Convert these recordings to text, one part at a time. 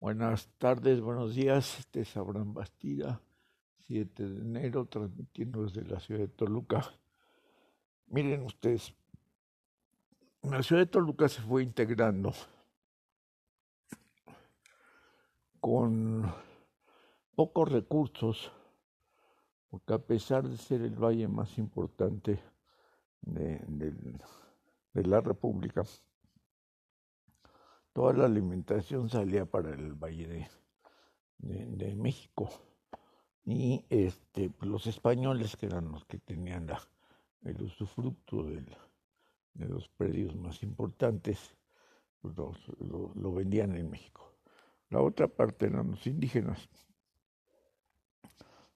Buenas tardes, buenos días. Este es Abraham Bastida, 7 de enero, transmitiendo desde la ciudad de Toluca. Miren ustedes, la ciudad de Toluca se fue integrando con pocos recursos, porque a pesar de ser el valle más importante de, de la República, toda la alimentación salía para el Valle de, México. Y este, pues, los españoles, que eran los que tenían el usufructo de los predios más importantes, pues lo, vendían en México. La otra parte eran los indígenas.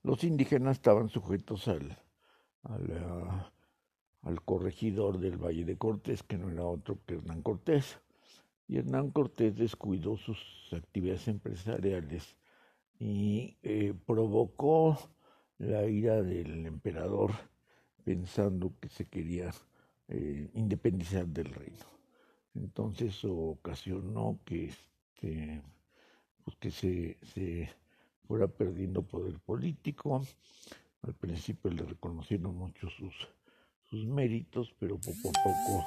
Los indígenas estaban sujetos al, al, al corregidor del Valle de Cortés, que no era otro que Hernán Cortés y Hernán Cortés descuidó sus actividades empresariales y eh, provocó la ira del emperador pensando que se quería eh, independizar del reino. Entonces ocasionó que, este, pues que se, se fuera perdiendo poder político. Al principio le reconocieron mucho sus, sus méritos, pero poco a poco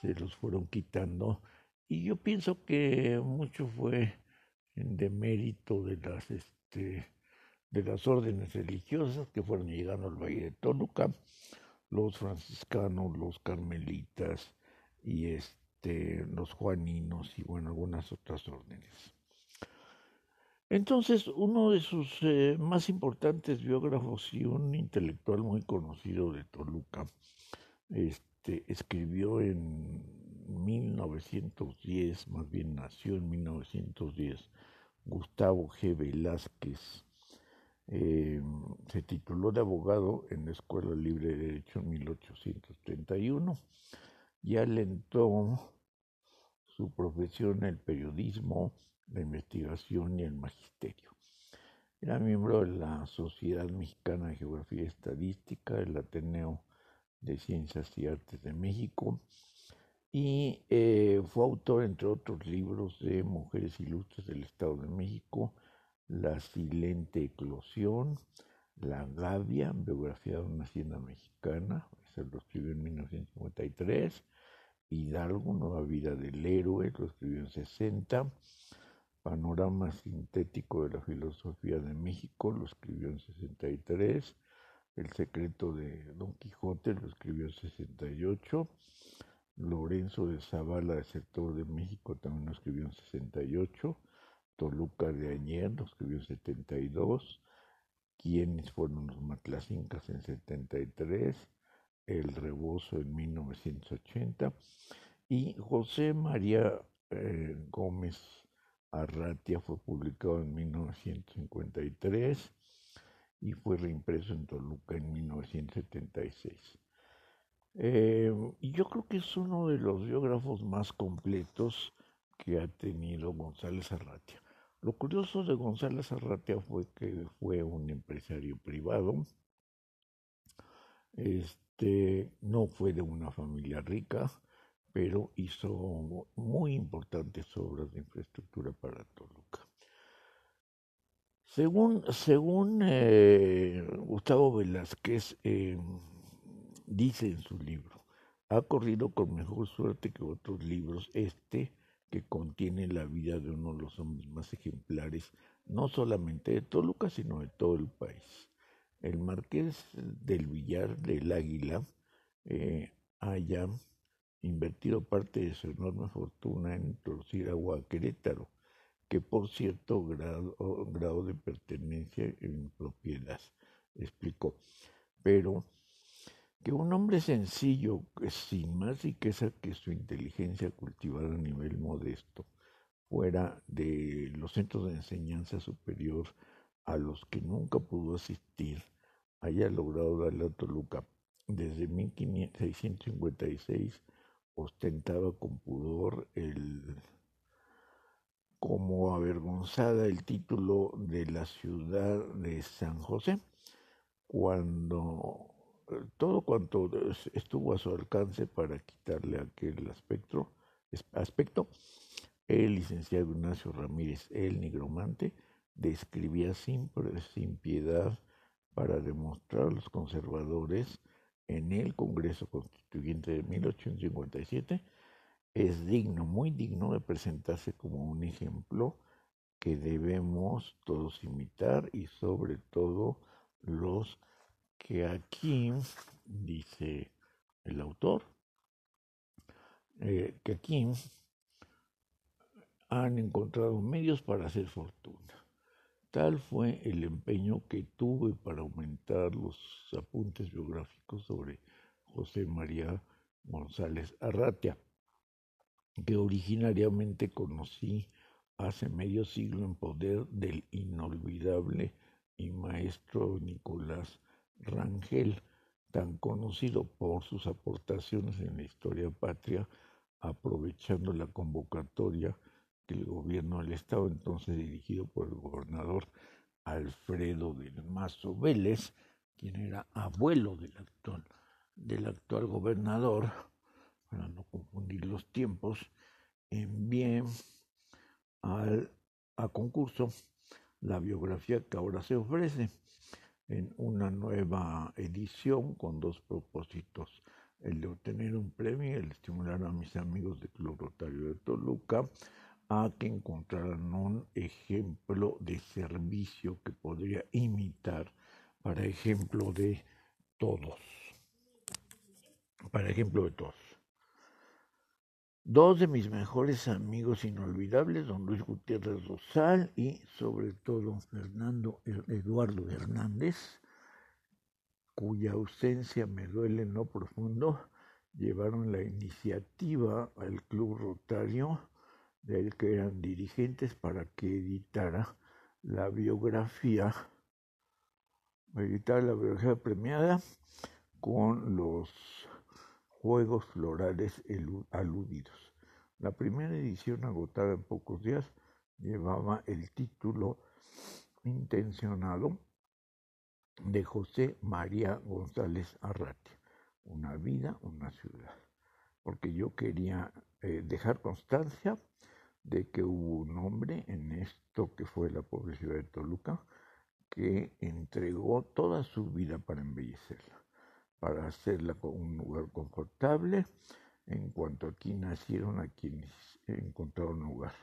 se los fueron quitando y yo pienso que mucho fue en demérito de las, este, de las órdenes religiosas que fueron llegando al Valle de Toluca, los franciscanos, los carmelitas y este, los juaninos y bueno, algunas otras órdenes. Entonces, uno de sus eh, más importantes biógrafos y un intelectual muy conocido de Toluca, este, escribió en 1910, más bien nació en 1910, Gustavo G. Velázquez. Eh, se tituló de abogado en la Escuela Libre de Derecho en 1831 y alentó su profesión el periodismo, la investigación y el magisterio. Era miembro de la Sociedad Mexicana de Geografía y Estadística, del Ateneo de Ciencias y Artes de México, y eh, fue autor, entre otros libros, de Mujeres Ilustres del Estado de México, La Silente Eclosión, La Gavia, biografía de una hacienda mexicana, se lo escribió en 1953, Hidalgo, Nueva Vida del Héroe, lo escribió en 60, Panorama Sintético de la Filosofía de México, lo escribió en 63, El Secreto de Don Quijote, lo escribió en 68, Lorenzo de Zavala, del sector de México, también lo escribió en 68. Toluca de Añer lo escribió en 72. ¿Quiénes fueron los Matlacincas en 73? El Rebozo en 1980. Y José María eh, Gómez Arratia fue publicado en 1953 y fue reimpreso en Toluca en 1976. Eh, yo creo que es uno de los biógrafos más completos que ha tenido González Arratia. Lo curioso de González Arratia fue que fue un empresario privado, este, no fue de una familia rica, pero hizo muy importantes obras de infraestructura para Toluca. Según, según eh, Gustavo Velázquez, eh, dice en su libro, ha corrido con mejor suerte que otros libros este que contiene la vida de uno de los hombres más ejemplares, no solamente de Toluca, sino de todo el país. El marqués del Villar del Águila eh, haya invertido parte de su enorme fortuna en introducir agua a Querétaro, que por cierto grado, grado de pertenencia en propiedad, explicó. Pero que un hombre sencillo, sin más riqueza que su inteligencia cultivada a nivel modesto, fuera de los centros de enseñanza superior a los que nunca pudo asistir, haya logrado darle a Toluca desde 1656 ostentaba con pudor el como avergonzada el título de la ciudad de San José cuando todo cuanto estuvo a su alcance para quitarle aquel aspecto, aspecto El licenciado Ignacio Ramírez, el nigromante, describía sin, sin piedad para demostrar a los conservadores en el Congreso Constituyente de 1857 es digno, muy digno de presentarse como un ejemplo que debemos todos imitar y sobre todo los que aquí, dice el autor, eh, que aquí han encontrado medios para hacer fortuna. Tal fue el empeño que tuve para aumentar los apuntes biográficos sobre José María González Arratia, que originariamente conocí hace medio siglo en poder del inolvidable y maestro Nicolás Rangel, tan conocido por sus aportaciones en la historia patria, aprovechando la convocatoria que el gobierno del Estado, entonces dirigido por el gobernador Alfredo del Mazo Vélez, quien era abuelo del actual, gobernador, para no confundir los tiempos, envié al, a concurso la biografía que ahora se ofrece en una nueva edición con dos propósitos, el de obtener un premio y el de estimular a mis amigos del Club Rotario de Toluca a que encontraran un ejemplo de servicio que podría imitar para ejemplo de todos. Para ejemplo de todos. Dos de mis mejores amigos inolvidables, don Luis Gutiérrez Rosal y sobre todo Fernando Eduardo Hernández, cuya ausencia me duele en lo profundo, llevaron la iniciativa al Club Rotario, del que eran dirigentes, para que editara la biografía, editar la biografía premiada con los Juegos Florales Aludidos. La primera edición, agotada en pocos días, llevaba el título intencionado de José María González Arratia, Una vida, una ciudad, porque yo quería eh, dejar constancia de que hubo un hombre en esto que fue la pobre ciudad de Toluca que entregó toda su vida para embellecerla para hacerla un lugar confortable. En cuanto aquí nacieron, a quienes encontraron lugar.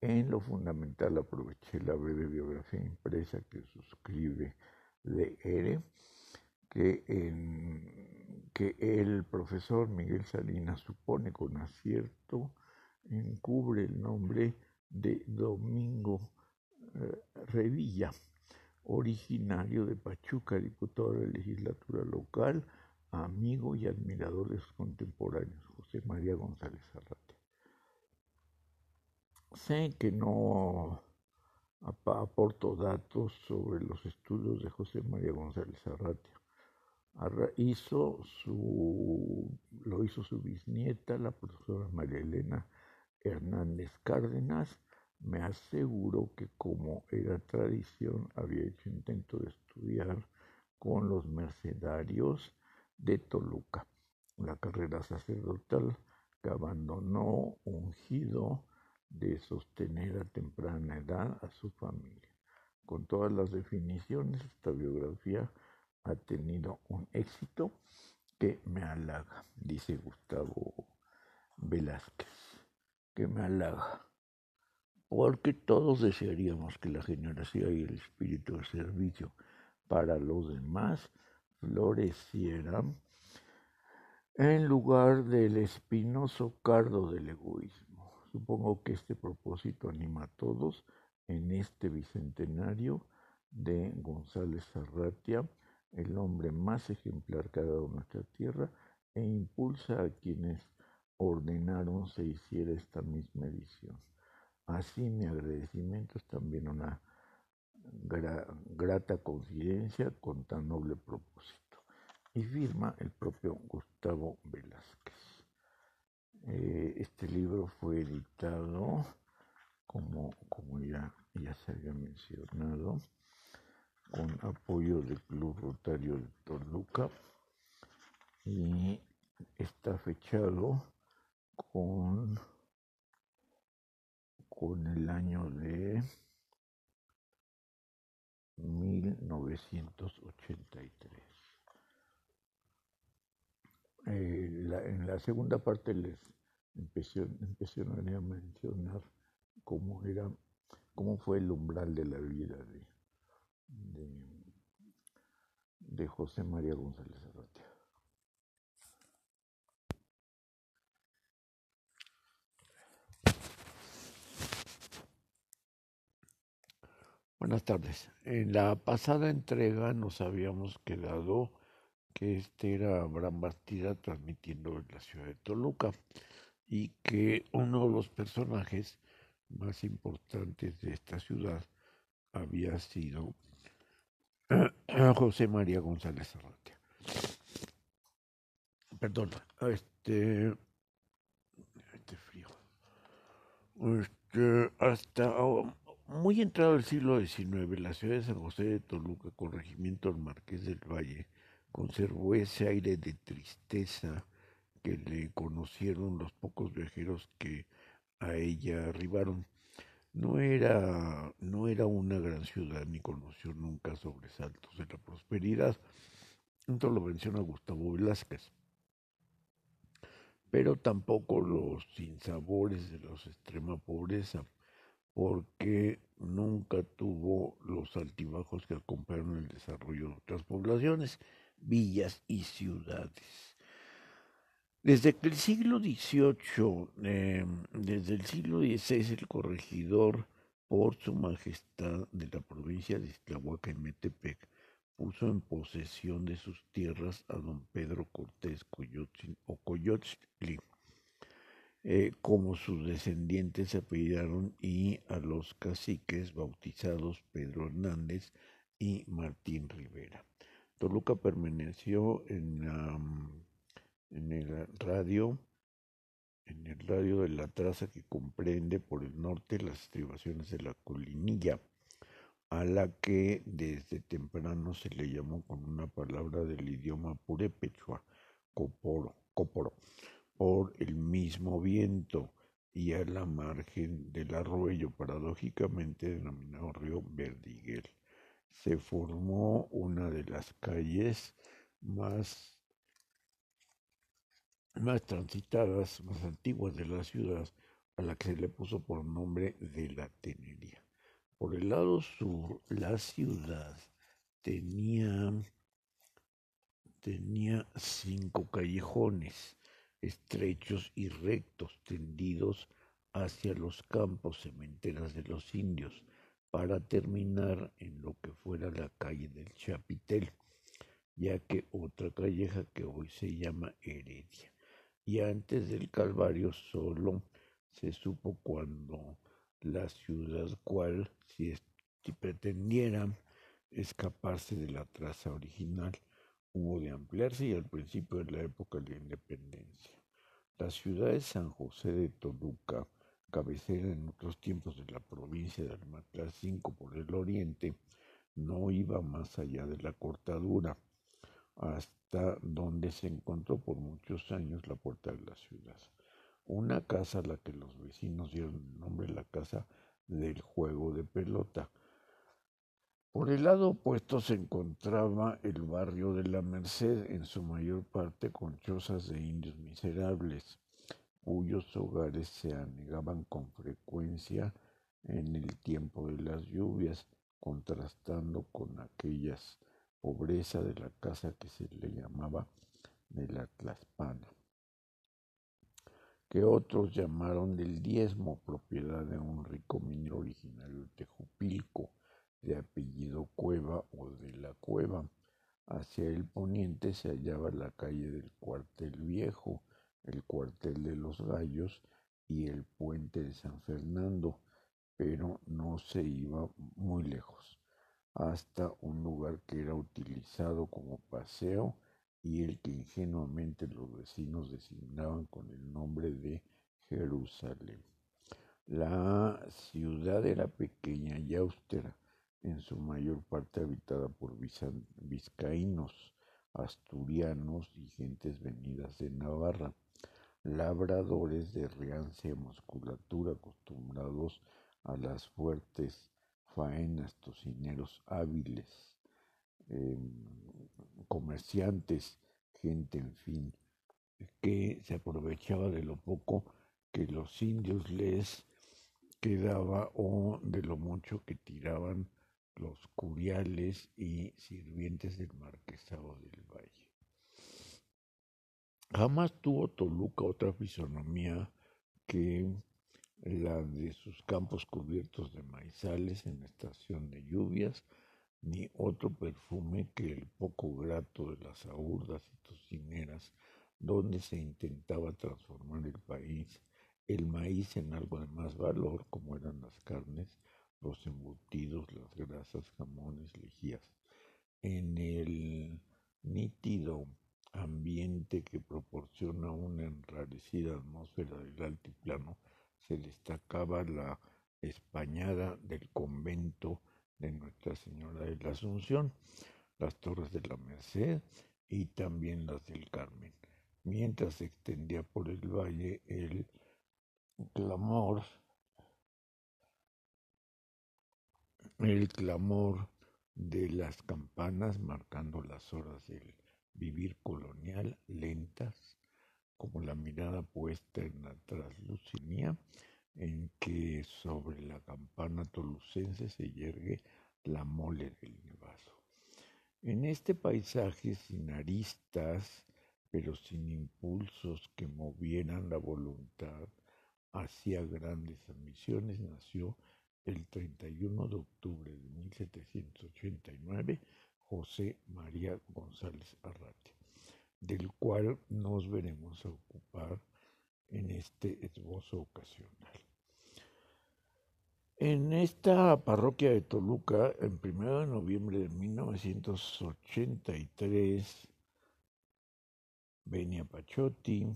En lo fundamental aproveché la breve biografía impresa que suscribe Ere, que, que el profesor Miguel Salinas supone con acierto encubre el nombre de Domingo eh, Revilla originario de Pachuca, diputado de la legislatura local, amigo y admirador de sus contemporáneos, José María González Arrate. Sé que no aporto datos sobre los estudios de José María González Arratia. Hizo su, lo hizo su bisnieta, la profesora María Elena Hernández Cárdenas, me aseguró que como era tradición había hecho intento de estudiar con los mercenarios de Toluca, la carrera sacerdotal que abandonó ungido de sostener a temprana edad a su familia. Con todas las definiciones, esta biografía ha tenido un éxito que me halaga, dice Gustavo Velázquez, que me halaga porque todos desearíamos que la generación y el espíritu de servicio para los demás florecieran en lugar del espinoso cardo del egoísmo. Supongo que este propósito anima a todos en este bicentenario de González Arratia, el hombre más ejemplar que ha dado nuestra tierra, e impulsa a quienes ordenaron se hiciera esta misma edición. Así mi agradecimiento es también una grata coincidencia con tan noble propósito. Y firma el propio Gustavo Velázquez. Eh, este libro fue editado, como, como ya, ya se había mencionado, con apoyo del Club Rotario de Toluca y está fechado con en el año de 1983. Eh, en la segunda parte les empecé, a mencionar cómo era, cómo fue el umbral de la vida de, de, José María González Arratia. Buenas tardes. En la pasada entrega nos habíamos quedado que este era Abraham Bastida transmitiendo en la ciudad de Toluca y que uno de los personajes más importantes de esta ciudad había sido José María González Arratia. Perdón, este, este frío. Este, hasta muy entrado el siglo XIX, la ciudad de San José de Toluca, corregimiento del Marqués del Valle, conservó ese aire de tristeza que le conocieron los pocos viajeros que a ella arribaron. No era, no era una gran ciudad ni conoció nunca sobresaltos de la prosperidad. Esto lo menciona Gustavo Velázquez. Pero tampoco los sinsabores de la extrema pobreza, porque nunca tuvo los altibajos que acompañaron el desarrollo de otras poblaciones, villas y ciudades. Desde el siglo XVIII, em, desde el siglo XVI, el corregidor, por su majestad de la provincia de Iztahuaca y Metepec, puso en posesión de sus tierras a don Pedro Cortés Coyotzin, o eh, como sus descendientes se apellidaron, y a los caciques bautizados Pedro Hernández y Martín Rivera. Toluca permaneció en en el radio, radio de la traza que comprende por el norte las estribaciones de la colinilla, a la que desde temprano se le llamó con una palabra del idioma purépechua, coporo, coporo, por el mismo viento y a la margen del arroyo, paradójicamente denominado río Verdiguel. Se formó una de las calles más más transitadas, más antiguas de la ciudad, a la que se le puso por nombre de la Tenería. Por el lado sur, la ciudad tenía, tenía cinco callejones estrechos y rectos tendidos hacia los campos cementeras de los indios para terminar en lo que fuera la calle del Chapitel, ya que otra calleja que hoy se llama Heredia. Y antes del Calvario solo se supo cuando la ciudad cual, si, pretendiera escaparse de la traza original, hubo de ampliarse y al principio de la época de la independencia. La ciudad de San José de Toluca, cabecera en otros tiempos de la provincia de Almatla 5 por el oriente, no iba más allá de la cortadura hasta donde se encontró por muchos años la puerta de la ciudad. Una casa a la que los vecinos dieron el nombre la casa del juego de pelota. Por el lado opuesto se encontraba el barrio de la Merced, en su mayor parte con chozas de indios miserables, cuyos hogares se anegaban con frecuencia en el tiempo de las lluvias, contrastando con aquellas pobreza de la casa que se le llamaba de la Tlaspana, que otros llamaron del diezmo, propiedad de un rico minero originario de Tejupilco, de apellido Cueva o de la Cueva. Hacia el poniente se hallaba la calle del Cuartel Viejo, el Cuartel de los Gallos y el puente de San Fernando, pero no se iba muy lejos hasta un lugar que era utilizado como paseo y el que ingenuamente los vecinos designaban con el nombre de Jerusalén. La ciudad era pequeña y austera, en su mayor parte habitada por vizcaínos, asturianos y gentes venidas de Navarra. labradores de reancia musculatura acostumbrados a las fuertes faenas, tocineros hábiles, em, comerciantes, gente, en fin, que se aprovechaba de lo poco que los indios les quedaba o de lo mucho que tiraban los curiales y sirvientes del marquesado del valle. Jamás tuvo Toluca otra fisonomía que la de sus campos cubiertos de maizales en estación de lluvias, ni otro perfume que el poco grato de las aurdas y tocineras, donde se intentaba transformar el país, el maíz en algo de más valor, como eran las carnes, los embutidos, las grasas, jamones, lejías. En el nítido ambiente que proporciona una enrarecida atmósfera del altiplano, se destacaba la españada del convento de Nuestra Señora de la Asunción, las torres de la Merced y también las del Carmen, mientras se extendía por el valle el clamor, el clamor de las campanas marcando las horas del vivir colonial lentas, como la mirada puesta en la traslucinía en que sobre la campana tolucense se yergue la mole del nevazo. En este paisaje sin aristas, pero sin impulsos que movieran la voluntad hacia grandes ambiciones, nació el 31 de octubre de 1789 José María González Arrate, del cual nos veremos a ocupar en este esbozo ocasional. En esta parroquia de Toluca, en 1 de noviembre de 1983, venía Pachotti,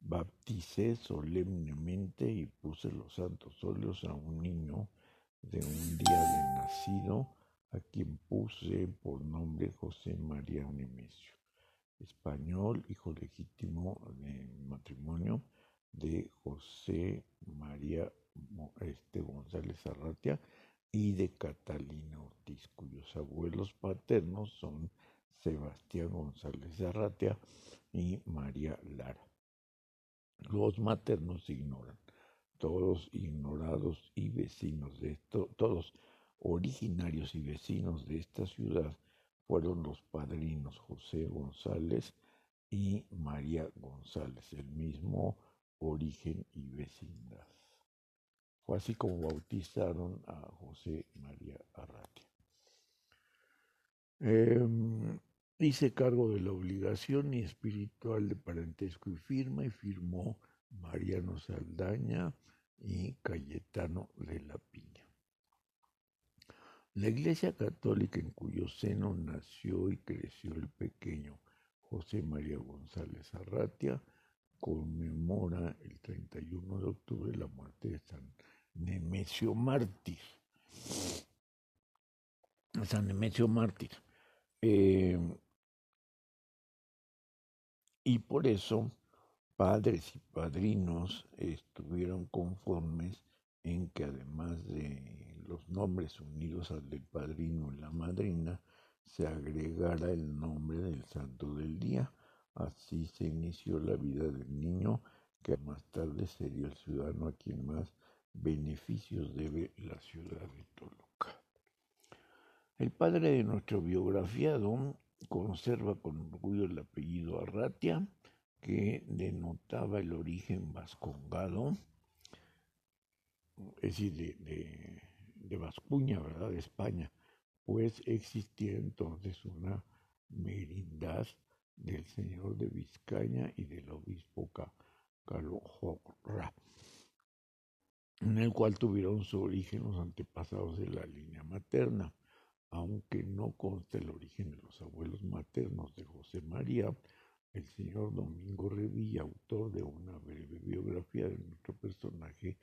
bapticé solemnemente y puse los santos óleos a un niño de un día de nacido a quien puse por nombre José María Nemesio, español, hijo legítimo de matrimonio de José María este, González Arratia y de Catalina Ortiz, cuyos abuelos paternos son Sebastián González Arratia y María Lara. Los maternos se ignoran, todos ignorados y vecinos de esto, todos originarios y vecinos de esta ciudad fueron los padrinos José González y María González, el mismo origen y vecindad. Fue así como bautizaron a José María Arratia. Em, hice cargo de la obligación y espiritual de parentesco y firma y firmó Mariano Saldaña y Cayetano de la Piña. La Iglesia Católica en cuyo seno nació y creció el pequeño José María González Arratia conmemora el 31 de octubre la muerte de San Nemesio Mártir. San Nemesio Mártir. Eh, y por eso padres y padrinos estuvieron conformes en que además de los nombres unidos al del padrino y la madrina, se agregara el nombre del santo del día. Así se inició la vida del niño, que más tarde sería el ciudadano a quien más beneficios debe la ciudad de Toluca. El padre de nuestro biografiado conserva con orgullo el apellido Arratia, que denotaba el origen vascongado, es decir, de de Vascuña, ¿verdad? De España, pues existía entonces una merindad del señor de Vizcaña y del obispo Calojorra, en el cual tuvieron su origen los antepasados de la línea materna, aunque no consta el origen de los abuelos maternos de José María, el señor Domingo Revilla, autor de una breve biografía de nuestro personaje,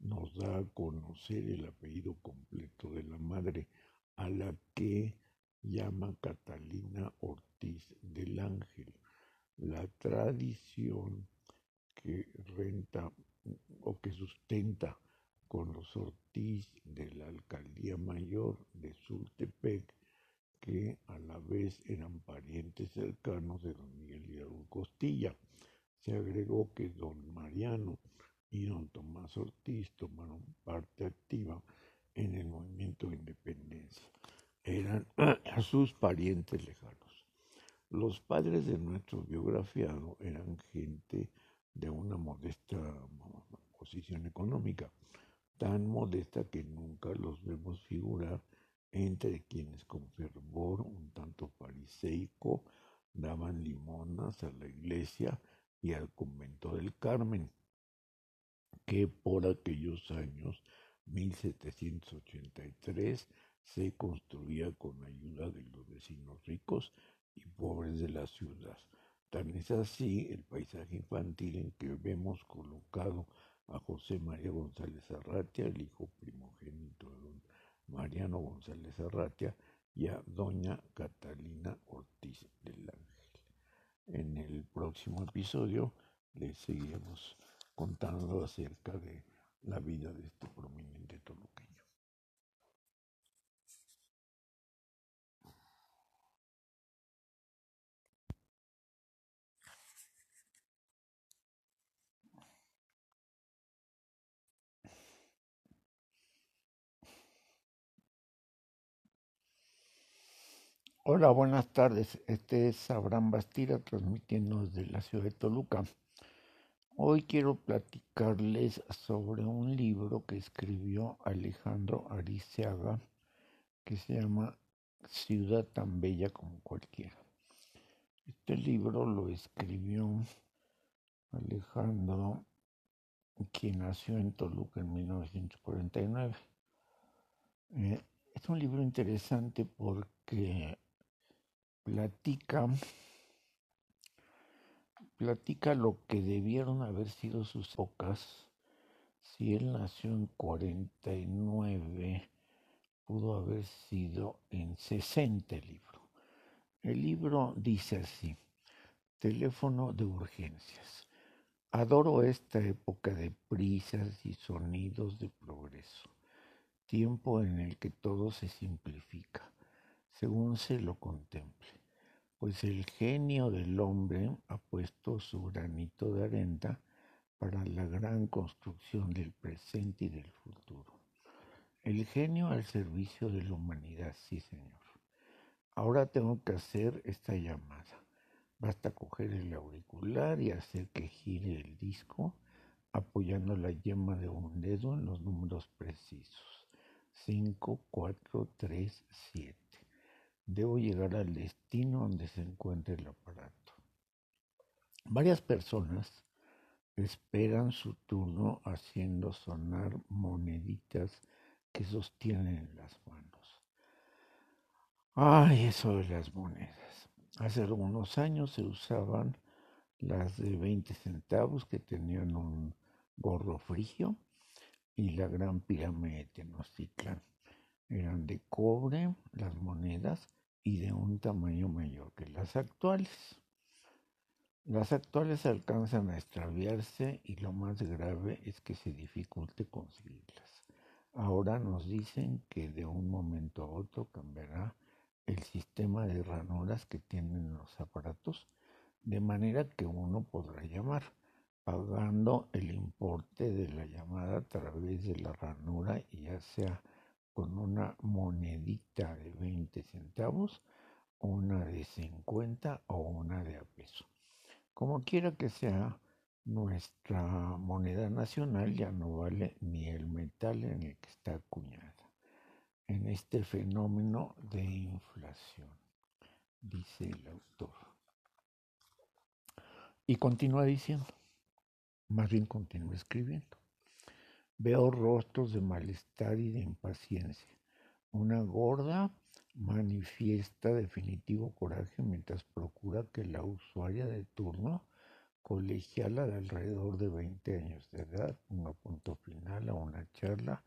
nos da a conocer el apellido completo de la madre, a la que llama Catalina Ortiz del Ángel. La tradición que renta o que sustenta con los Ortiz de la Alcaldía Mayor de Sultepec, que a la vez eran parientes cercanos de don Miguel Hidalgo Costilla. Se agregó que don Mariano y don Tomás Ortiz tomaron parte activa en el movimiento de independencia. Eran sus parientes lejanos. Los padres de nuestro biografiado eran gente de una modesta posición económica, tan modesta que nunca los vemos figurar entre quienes con fervor un tanto fariseico daban limonas a la iglesia y al convento del Carmen, que por aquellos años 1783 se construía con ayuda de los vecinos ricos y pobres de la ciudad. Tan es así el paisaje infantil en que vemos colocado a José María González Arratia, el hijo primogénito de don Mariano González Arratia, y a doña Catalina Ortiz del Ángel. En el próximo episodio les seguiremos contando acerca de la vida de este prominente toluqueño. Hola, buenas tardes. Este es Abraham Bastira transmitiendo desde la ciudad de Toluca. Hoy quiero platicarles sobre un libro que escribió Alejandro Ariceaga que se llama Ciudad tan bella como cualquiera. Este libro lo escribió Alejandro, quien nació en Toluca en 1949. Eh, es un libro interesante porque platica, platica lo que debieron haber sido sus épocas. Si él nació en 49, pudo haber sido en 60 el libro. El libro dice así, teléfono de urgencias. Adoro esta época de prisas y sonidos de progreso, tiempo en el que todo se simplifica según se lo contemple, pues el genio del hombre ha puesto su granito de arena para la gran construcción del presente y del futuro. El genio al servicio de la humanidad, sí señor. Ahora tengo que hacer esta llamada. Basta coger el auricular y hacer que gire el disco apoyando la yema de un dedo en los números precisos. 5, 4, 3, 7 debo llegar al destino donde se encuentre el aparato. Varias personas esperan su turno haciendo sonar moneditas que sostienen en las manos. Ay, eso de las monedas. Hace algunos años se usaban las de 20 centavos que tenían un gorro frigio y la gran pirámide de Tenochtitlan. Eran de cobre las monedas y de un tamaño mayor que las actuales. Las actuales alcanzan a extraviarse y lo más grave es que se dificulte conseguirlas. Ahora nos dicen que de un momento a otro cambiará el sistema de ranuras que tienen los aparatos, de manera que uno podrá llamar pagando el importe de la llamada a través de la ranura y ya sea con una monedita de 20 centavos, una de 50 o una de a peso. Como quiera que sea, nuestra moneda nacional ya no vale ni el metal en el que está acuñada en este fenómeno de inflación, dice el autor. Y continúa diciendo, más bien continúa escribiendo. Veo rostros de malestar y de impaciencia. Una gorda manifiesta definitivo coraje mientras procura que la usuaria de turno colegiala de alrededor de 20 años de edad ponga punto final a una charla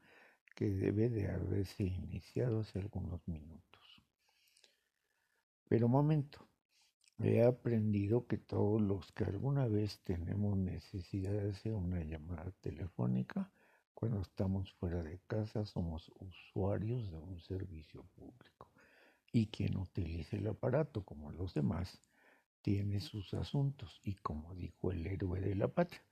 que debe de haberse iniciado hace algunos minutos. Pero momento, he aprendido que todos los que alguna vez tenemos necesidad de hacer una llamada telefónica, cuando estamos fuera de casa somos usuarios de un servicio público. Y quien utilice el aparato como los demás, tiene sus asuntos. Y como dijo el héroe de la patria,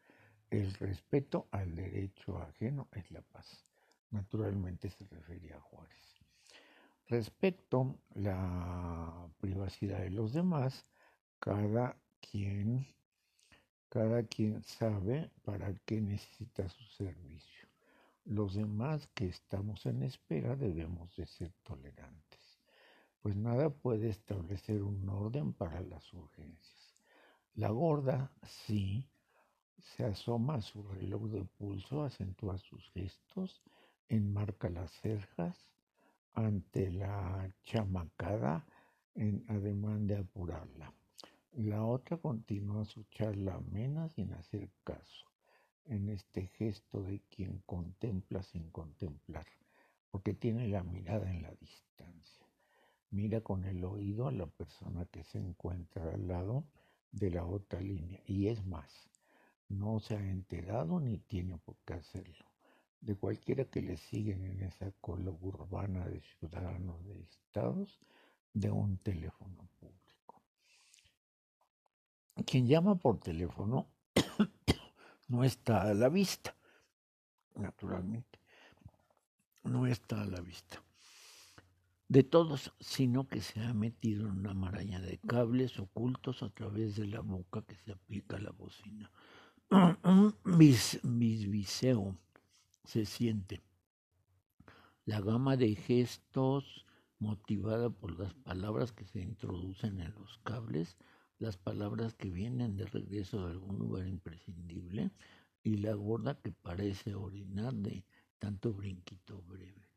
el respeto al derecho ajeno es la paz. Naturalmente se refería a Juárez. Respecto a la privacidad de los demás, cada quien, cada quien sabe para qué necesita su servicio. Los demás que estamos en espera debemos de ser tolerantes, pues nada puede establecer un orden para las urgencias. La gorda, sí, se asoma a su reloj de pulso, acentúa sus gestos, enmarca las cerjas ante la chamacada en ademán de apurarla. La otra continúa su charla amena sin hacer caso, en este gesto de quien contempla sin contemplar, porque tiene la mirada en la distancia. Mira con el oído a la persona que se encuentra al lado de la otra línea, y es más, no se ha enterado ni tiene por qué hacerlo. De cualquiera que le siguen en esa cola urbana de ciudadanos de estados de un teléfono público. Quien llama por teléfono no está a la vista, naturalmente, no está a la vista de todos, sino que se ha metido en una maraña de cables ocultos a través de la boca que se aplica a la bocina. Un bisbiseo se siente. La gama de gestos motivada por las palabras que se introducen en los cables las palabras que vienen de regreso de algún lugar imprescindible y la gorda que parece orinar de tanto brinquito breve.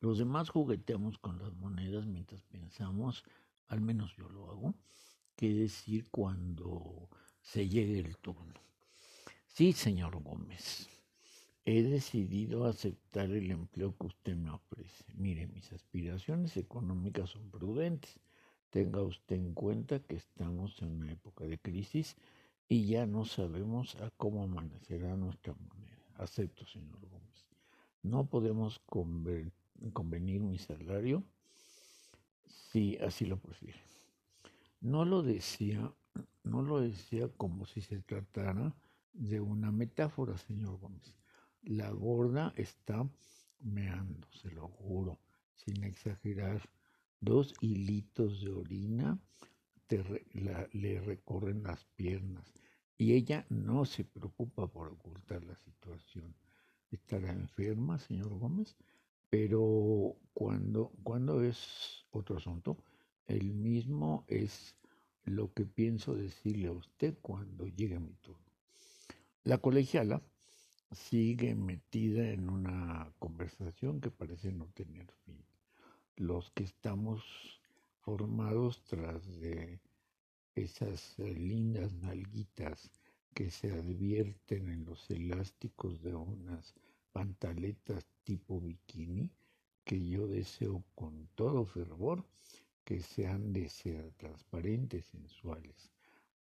Los demás jugueteamos con las monedas mientras pensamos, al menos yo lo hago, qué decir cuando se llegue el turno. Sí, señor Gómez, he decidido aceptar el empleo que usted me ofrece. Mire, mis aspiraciones económicas son prudentes Tenga usted en cuenta que estamos en una época de crisis y ya no sabemos a cómo amanecerá nuestra moneda. Acepto, señor Gómez. No podemos convenir mi salario si así lo prefiere. No lo decía, no lo decía como si se tratara de una metáfora, señor Gómez. La gorda está meando, se lo juro, sin exagerar Dos hilitos de orina le recorren las piernas y ella no se preocupa por ocultar la situación. Estará enferma, señor Gómez, pero cuando, cuando es otro asunto, el mismo es lo que pienso decirle a usted cuando llegue mi turno. La colegiala sigue metida en una conversación que parece no tener fin los que estamos formados tras de esas eh, lindas nalguitas que se advierten en los elásticos de unas pantaletas tipo bikini que yo deseo con todo fervor que sean de ser transparentes, sensuales,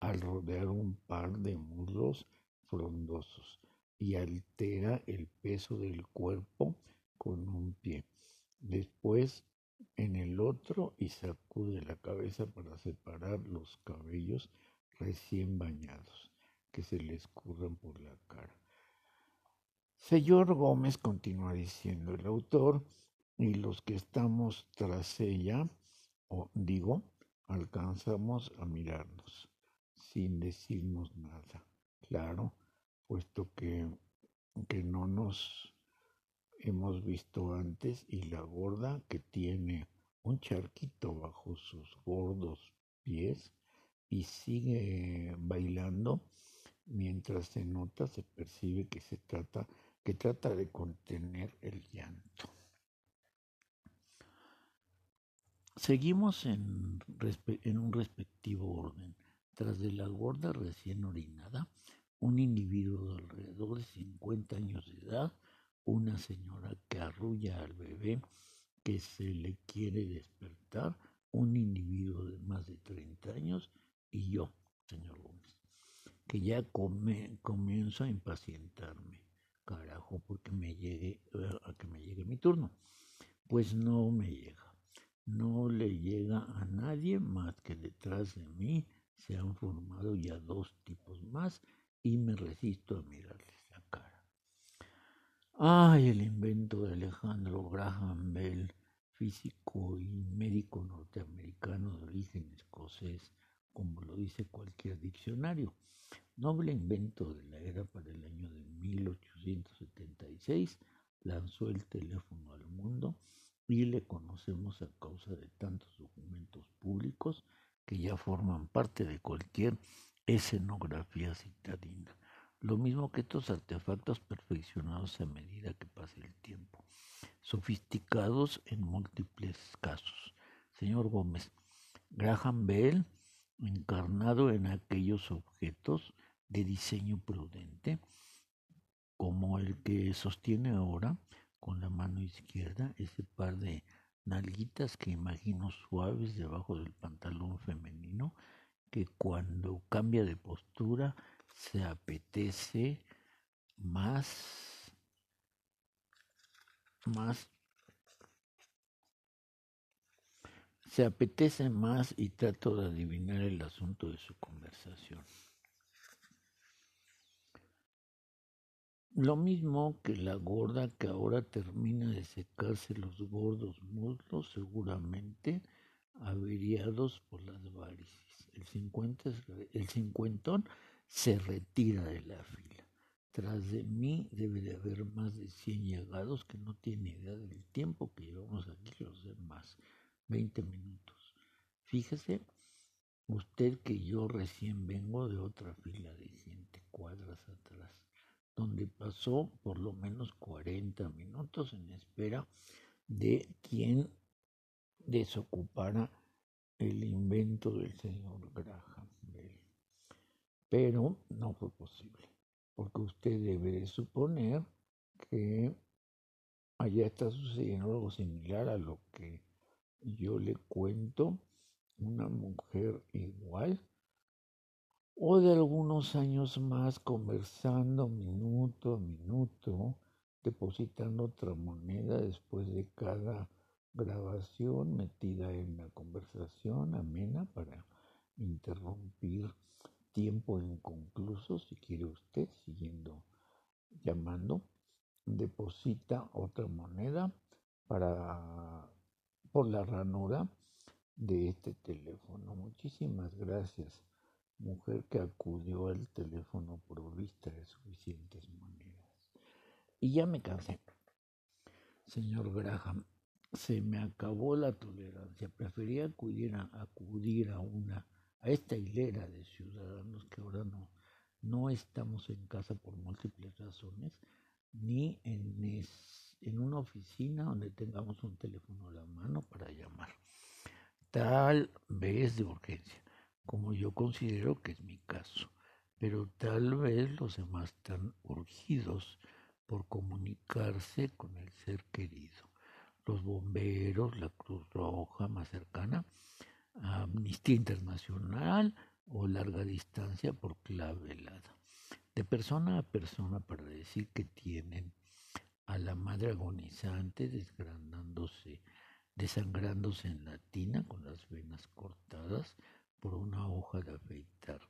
al rodear un par de muslos frondosos y altera el peso del cuerpo con un pie. Después en el otro y sacude la cabeza para separar los cabellos recién bañados que se le escurran por la cara. Señor Gómez continúa diciendo el autor, y los que estamos tras ella, o digo, alcanzamos a mirarnos sin decirnos nada. Claro, puesto que, que no nos hemos visto antes y la gorda que tiene un charquito bajo sus gordos pies y sigue bailando mientras se nota, se percibe que se trata, que trata de contener el llanto. Seguimos en, en un respectivo orden. Tras de la gorda recién orinada, un individuo de alrededor de 50 años de edad una señora que arrulla al bebé que se le quiere despertar, un individuo de más de 30 años y yo, señor Gómez, que ya comienzo a impacientarme, carajo, porque me llegue, a que me llegue mi turno. Pues no me llega, no le llega a nadie más que detrás de mí se han formado ya dos tipos más y me resisto a mirarles. Ay, el invento de Alejandro Graham Bell, físico y médico norteamericano de origen escocés, como lo dice cualquier diccionario. Noble invento de la era para el año de 1876, lanzó el teléfono al mundo y le conocemos a causa de tantos documentos públicos que ya forman parte de cualquier escenografía citadina. Lo mismo que estos artefactos perfeccionados a medida que pasa el tiempo, sofisticados en múltiples casos. Señor Gómez, Graham Bell, encarnado en aquellos objetos de diseño prudente, como el que sostiene ahora con la mano izquierda ese par de nalguitas que imagino suaves debajo del pantalón femenino, que cuando cambia de postura se apetece más, más, se apetece más y trato de adivinar el asunto de su conversación. Lo mismo que la gorda que ahora termina de secarse los gordos muslos, seguramente averiados por las varices. El, el cincuentón se retira de la fila. Tras de mí debe de haber más de 100 llegados que no tienen idea del tiempo que llevamos aquí los demás. 20 minutos. Fíjese usted que yo recién vengo de otra fila de 100 cuadras atrás donde pasó por lo menos 40 minutos en espera de quien desocupara el invento del señor Graham. Pero no fue posible, porque usted debe de suponer que allá está sucediendo algo similar a lo que yo le cuento, una mujer igual o de algunos años más conversando minuto a minuto, depositando otra moneda después de cada grabación metida en la conversación amena para interrumpir tiempo inconcluso, si quiere usted, siguiendo llamando, deposita otra moneda para por la ranura de este teléfono. Muchísimas gracias mujer que acudió al teléfono provista de suficientes monedas. Y ya me cansé. Señor Graham, se me acabó la tolerancia. Prefería acudir a, acudir a una a esta hilera de ciudadanos que ahora no, no estamos en casa por múltiples razones, ni en, en una oficina donde tengamos un teléfono a la mano para llamar. Tal vez de urgencia como yo considero que es mi caso, pero tal vez los demás están urgidos por comunicarse con el ser querido. Los bomberos, la Cruz Roja más cercana, Amnistía Internacional o larga distancia por clave helada. De persona a persona para decir que tienen a la madre agonizante desgranándose, desangrándose en la tina con las venas cortadas, por una hoja de afeitar,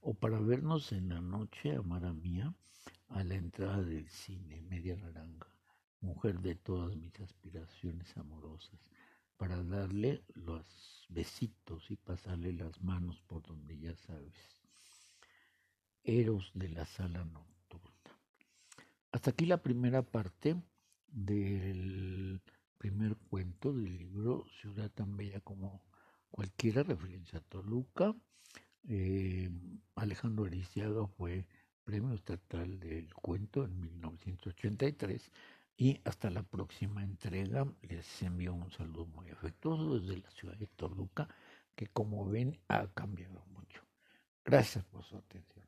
o para vernos en la noche, Amara mía, a la entrada del cine, media naranja, mujer de todas mis aspiraciones amorosas, para darle los besitos y pasarle las manos por donde ya sabes. Eros de la sala nocturna. Hasta aquí la primera parte del primer cuento del libro Ciudad tan bella como cualquiera referencia a Toluca. Eh, Alejandro Ariciaga fue premio estatal del cuento en 1983 y hasta la próxima entrega les envío un saludo muy afectuoso desde la ciudad de Toluca que como ven ha cambiado mucho. Gracias por su atención.